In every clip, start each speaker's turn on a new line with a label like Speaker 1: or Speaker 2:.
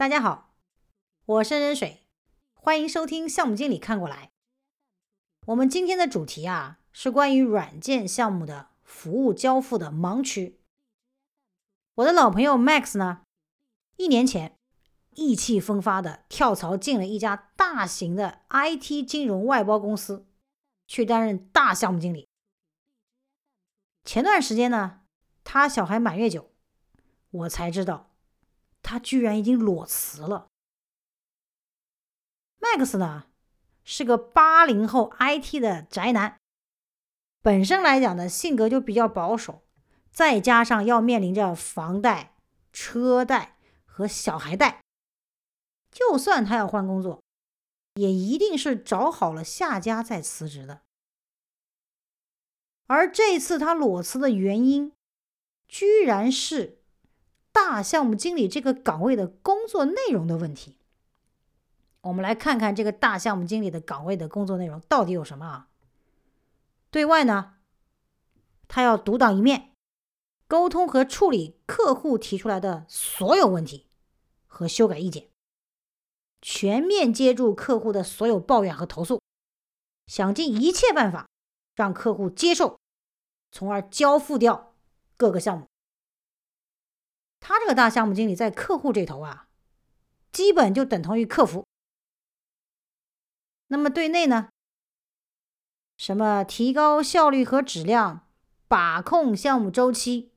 Speaker 1: 大家好，我是任水，欢迎收听项目经理看过来。我们今天的主题啊，是关于软件项目的服务交付的盲区。我的老朋友 Max 呢，一年前意气风发的跳槽进了一家大型的 IT 金融外包公司，去担任大项目经理。前段时间呢，他小孩满月酒，我才知道。他居然已经裸辞了。Max 呢，是个八零后 IT 的宅男，本身来讲呢，性格就比较保守，再加上要面临着房贷、车贷和小孩贷，就算他要换工作，也一定是找好了下家再辞职的。而这次他裸辞的原因，居然是。大项目经理这个岗位的工作内容的问题，我们来看看这个大项目经理的岗位的工作内容到底有什么啊？对外呢，他要独当一面，沟通和处理客户提出来的所有问题和修改意见，全面接住客户的所有抱怨和投诉，想尽一切办法让客户接受，从而交付掉各个项目。他这个大项目经理在客户这头啊，基本就等同于客服。那么对内呢，什么提高效率和质量、把控项目周期，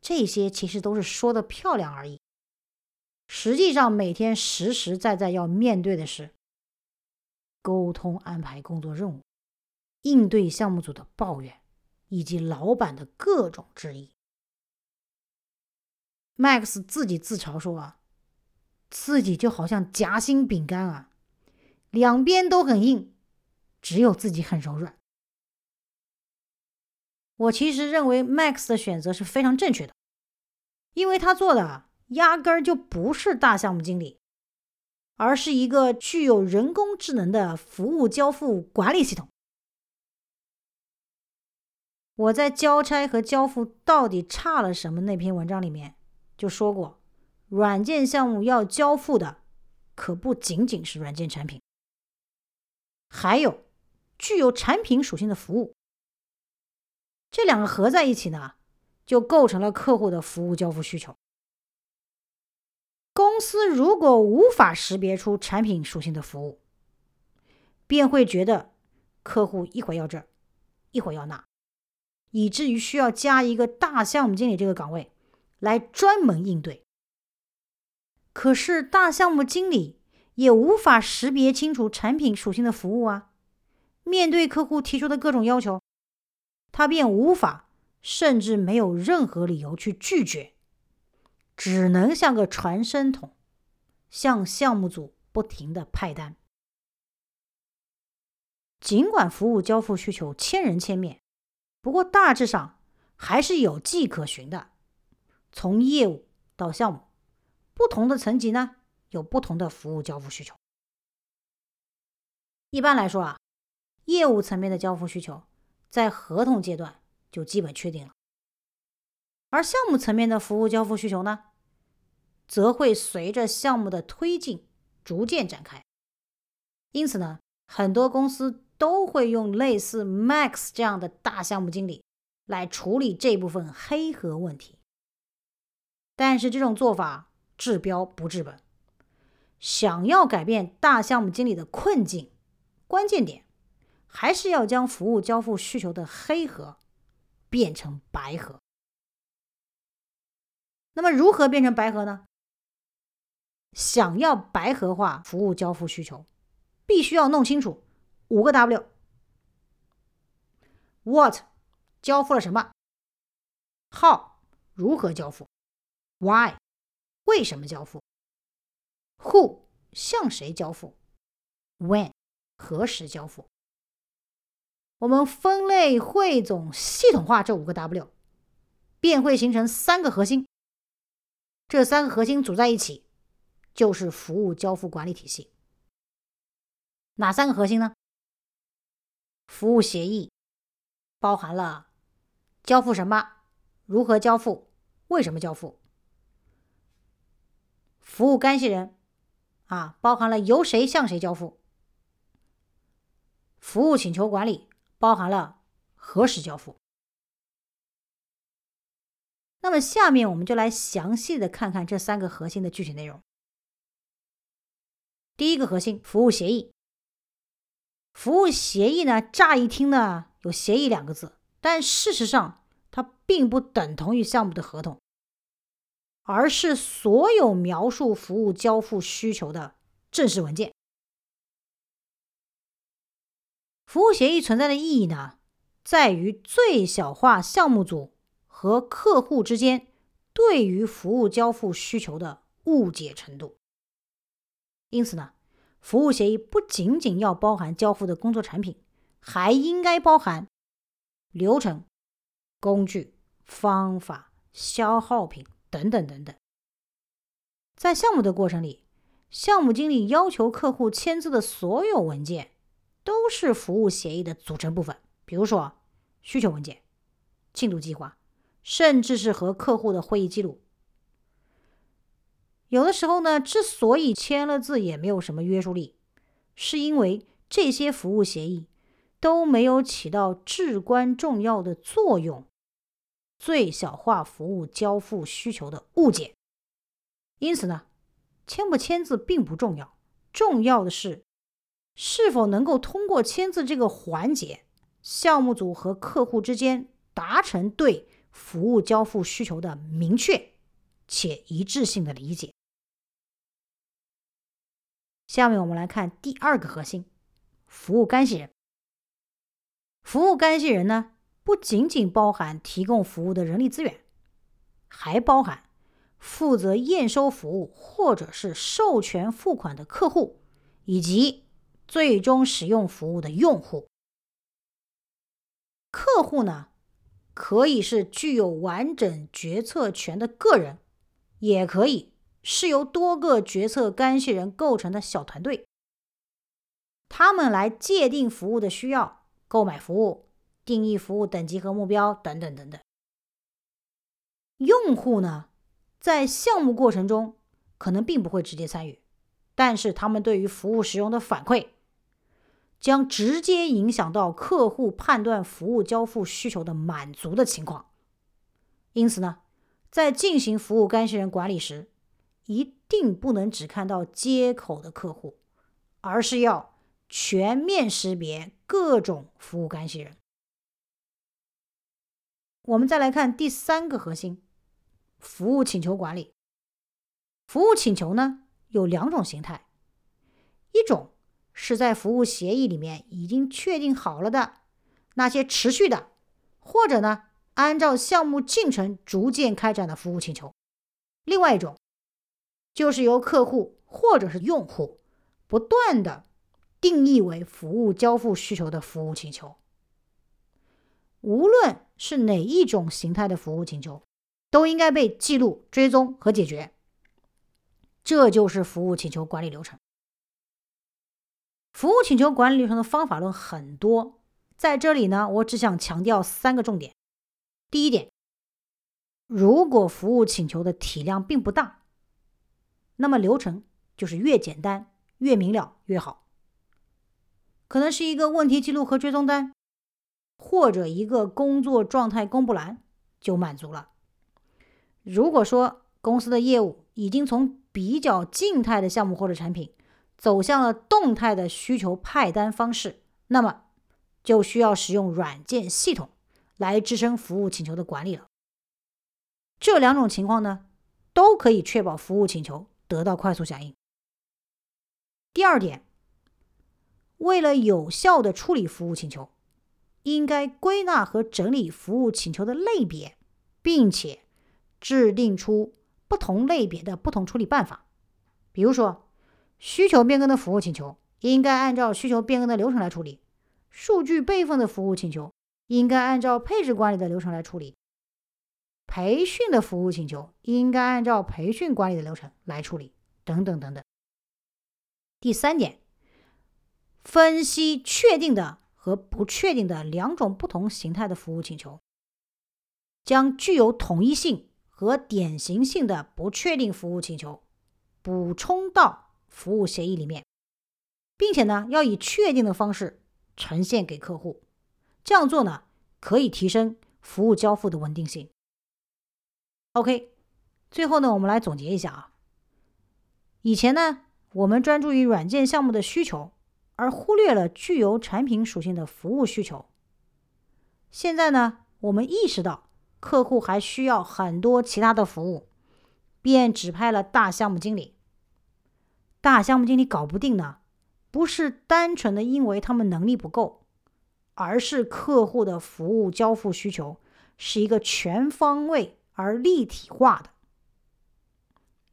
Speaker 1: 这些其实都是说的漂亮而已。实际上，每天实实在在要面对的是沟通、安排工作任务、应对项目组的抱怨，以及老板的各种质疑。Max 自己自嘲说：“啊，自己就好像夹心饼干啊，两边都很硬，只有自己很柔软。”我其实认为 Max 的选择是非常正确的，因为他做的压根儿就不是大项目经理，而是一个具有人工智能的服务交付管理系统。我在交差和交付到底差了什么那篇文章里面。就说过，软件项目要交付的可不仅仅是软件产品，还有具有产品属性的服务。这两个合在一起呢，就构成了客户的服务交付需求。公司如果无法识别出产品属性的服务，便会觉得客户一会儿要这，一会儿要那，以至于需要加一个大项目经理这个岗位。来专门应对，可是大项目经理也无法识别清楚产品属性的服务啊。面对客户提出的各种要求，他便无法，甚至没有任何理由去拒绝，只能像个传声筒，向项目组不停的派单。尽管服务交付需求千人千面，不过大致上还是有迹可循的。从业务到项目，不同的层级呢，有不同的服务交付需求。一般来说啊，业务层面的交付需求在合同阶段就基本确定了，而项目层面的服务交付需求呢，则会随着项目的推进逐渐展开。因此呢，很多公司都会用类似 Max 这样的大项目经理来处理这部分黑盒问题。但是这种做法治标不治本。想要改变大项目经理的困境，关键点还是要将服务交付需求的黑盒变成白盒。那么如何变成白盒呢？想要白盒化服务交付需求，必须要弄清楚五个 W：What 交付了什么？How 如何交付？Why？为什么交付？Who？向谁交付？When？何时交付？我们分类、汇总、系统化这五个 W，便会形成三个核心。这三个核心组在一起，就是服务交付管理体系。哪三个核心呢？服务协议包含了交付什么、如何交付、为什么交付。服务干系人啊，包含了由谁向谁交付；服务请求管理包含了何时交付。那么下面我们就来详细的看看这三个核心的具体内容。第一个核心，服务协议。服务协议呢，乍一听呢有协议两个字，但事实上它并不等同于项目的合同，而是所有描述服务交付需求的正式文件。服务协议存在的意义呢，在于最小化项目组和客户之间对于服务交付需求的误解程度。因此呢。服务协议不仅仅要包含交付的工作产品，还应该包含流程、工具、方法、消耗品等等等等。在项目的过程里，项目经理要求客户签字的所有文件都是服务协议的组成部分，比如说需求文件、进度计划，甚至是和客户的会议记录。有的时候呢，之所以签了字也没有什么约束力，是因为这些服务协议都没有起到至关重要的作用，最小化服务交付需求的误解。因此呢，签不签字并不重要，重要的是是否能够通过签字这个环节，项目组和客户之间达成对服务交付需求的明确且一致性的理解。下面我们来看第二个核心：服务干系人。服务干系人呢，不仅仅包含提供服务的人力资源，还包含负责验收服务或者是授权付款的客户，以及最终使用服务的用户。客户呢，可以是具有完整决策权的个人，也可以。是由多个决策干系人构成的小团队，他们来界定服务的需要、购买服务、定义服务等级和目标等等等等。用户呢，在项目过程中可能并不会直接参与，但是他们对于服务使用的反馈，将直接影响到客户判断服务交付需求的满足的情况。因此呢，在进行服务干系人管理时，一定不能只看到接口的客户，而是要全面识别各种服务干系人。我们再来看第三个核心：服务请求管理。服务请求呢有两种形态，一种是在服务协议里面已经确定好了的那些持续的，或者呢按照项目进程逐渐开展的服务请求；另外一种。就是由客户或者是用户不断的定义为服务交付需求的服务请求，无论是哪一种形态的服务请求，都应该被记录、追踪和解决。这就是服务请求管理流程。服务请求管理流程的方法论很多，在这里呢，我只想强调三个重点。第一点，如果服务请求的体量并不大，那么流程就是越简单、越明了越好。可能是一个问题记录和追踪单，或者一个工作状态公布栏就满足了。如果说公司的业务已经从比较静态的项目或者产品走向了动态的需求派单方式，那么就需要使用软件系统来支撑服务请求的管理了。这两种情况呢，都可以确保服务请求。得到快速响应。第二点，为了有效的处理服务请求，应该归纳和整理服务请求的类别，并且制定出不同类别的不同处理办法。比如说，需求变更的服务请求应该按照需求变更的流程来处理；数据备份的服务请求应该按照配置管理的流程来处理。培训的服务请求应该按照培训管理的流程来处理，等等等等。第三点，分析确定的和不确定的两种不同形态的服务请求，将具有统一性和典型性的不确定服务请求补充到服务协议里面，并且呢，要以确定的方式呈现给客户。这样做呢，可以提升服务交付的稳定性。OK，最后呢，我们来总结一下啊。以前呢，我们专注于软件项目的需求，而忽略了具有产品属性的服务需求。现在呢，我们意识到客户还需要很多其他的服务，便指派了大项目经理。大项目经理搞不定呢，不是单纯的因为他们能力不够，而是客户的服务交付需求是一个全方位而立体化的。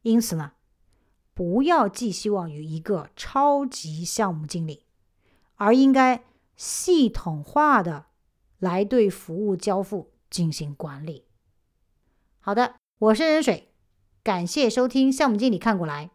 Speaker 1: 因此呢，不要寄希望于一个超级项目经理，而应该系统化的。来对服务交付进行管理。好的，我是任水，感谢收听项目经理看过来。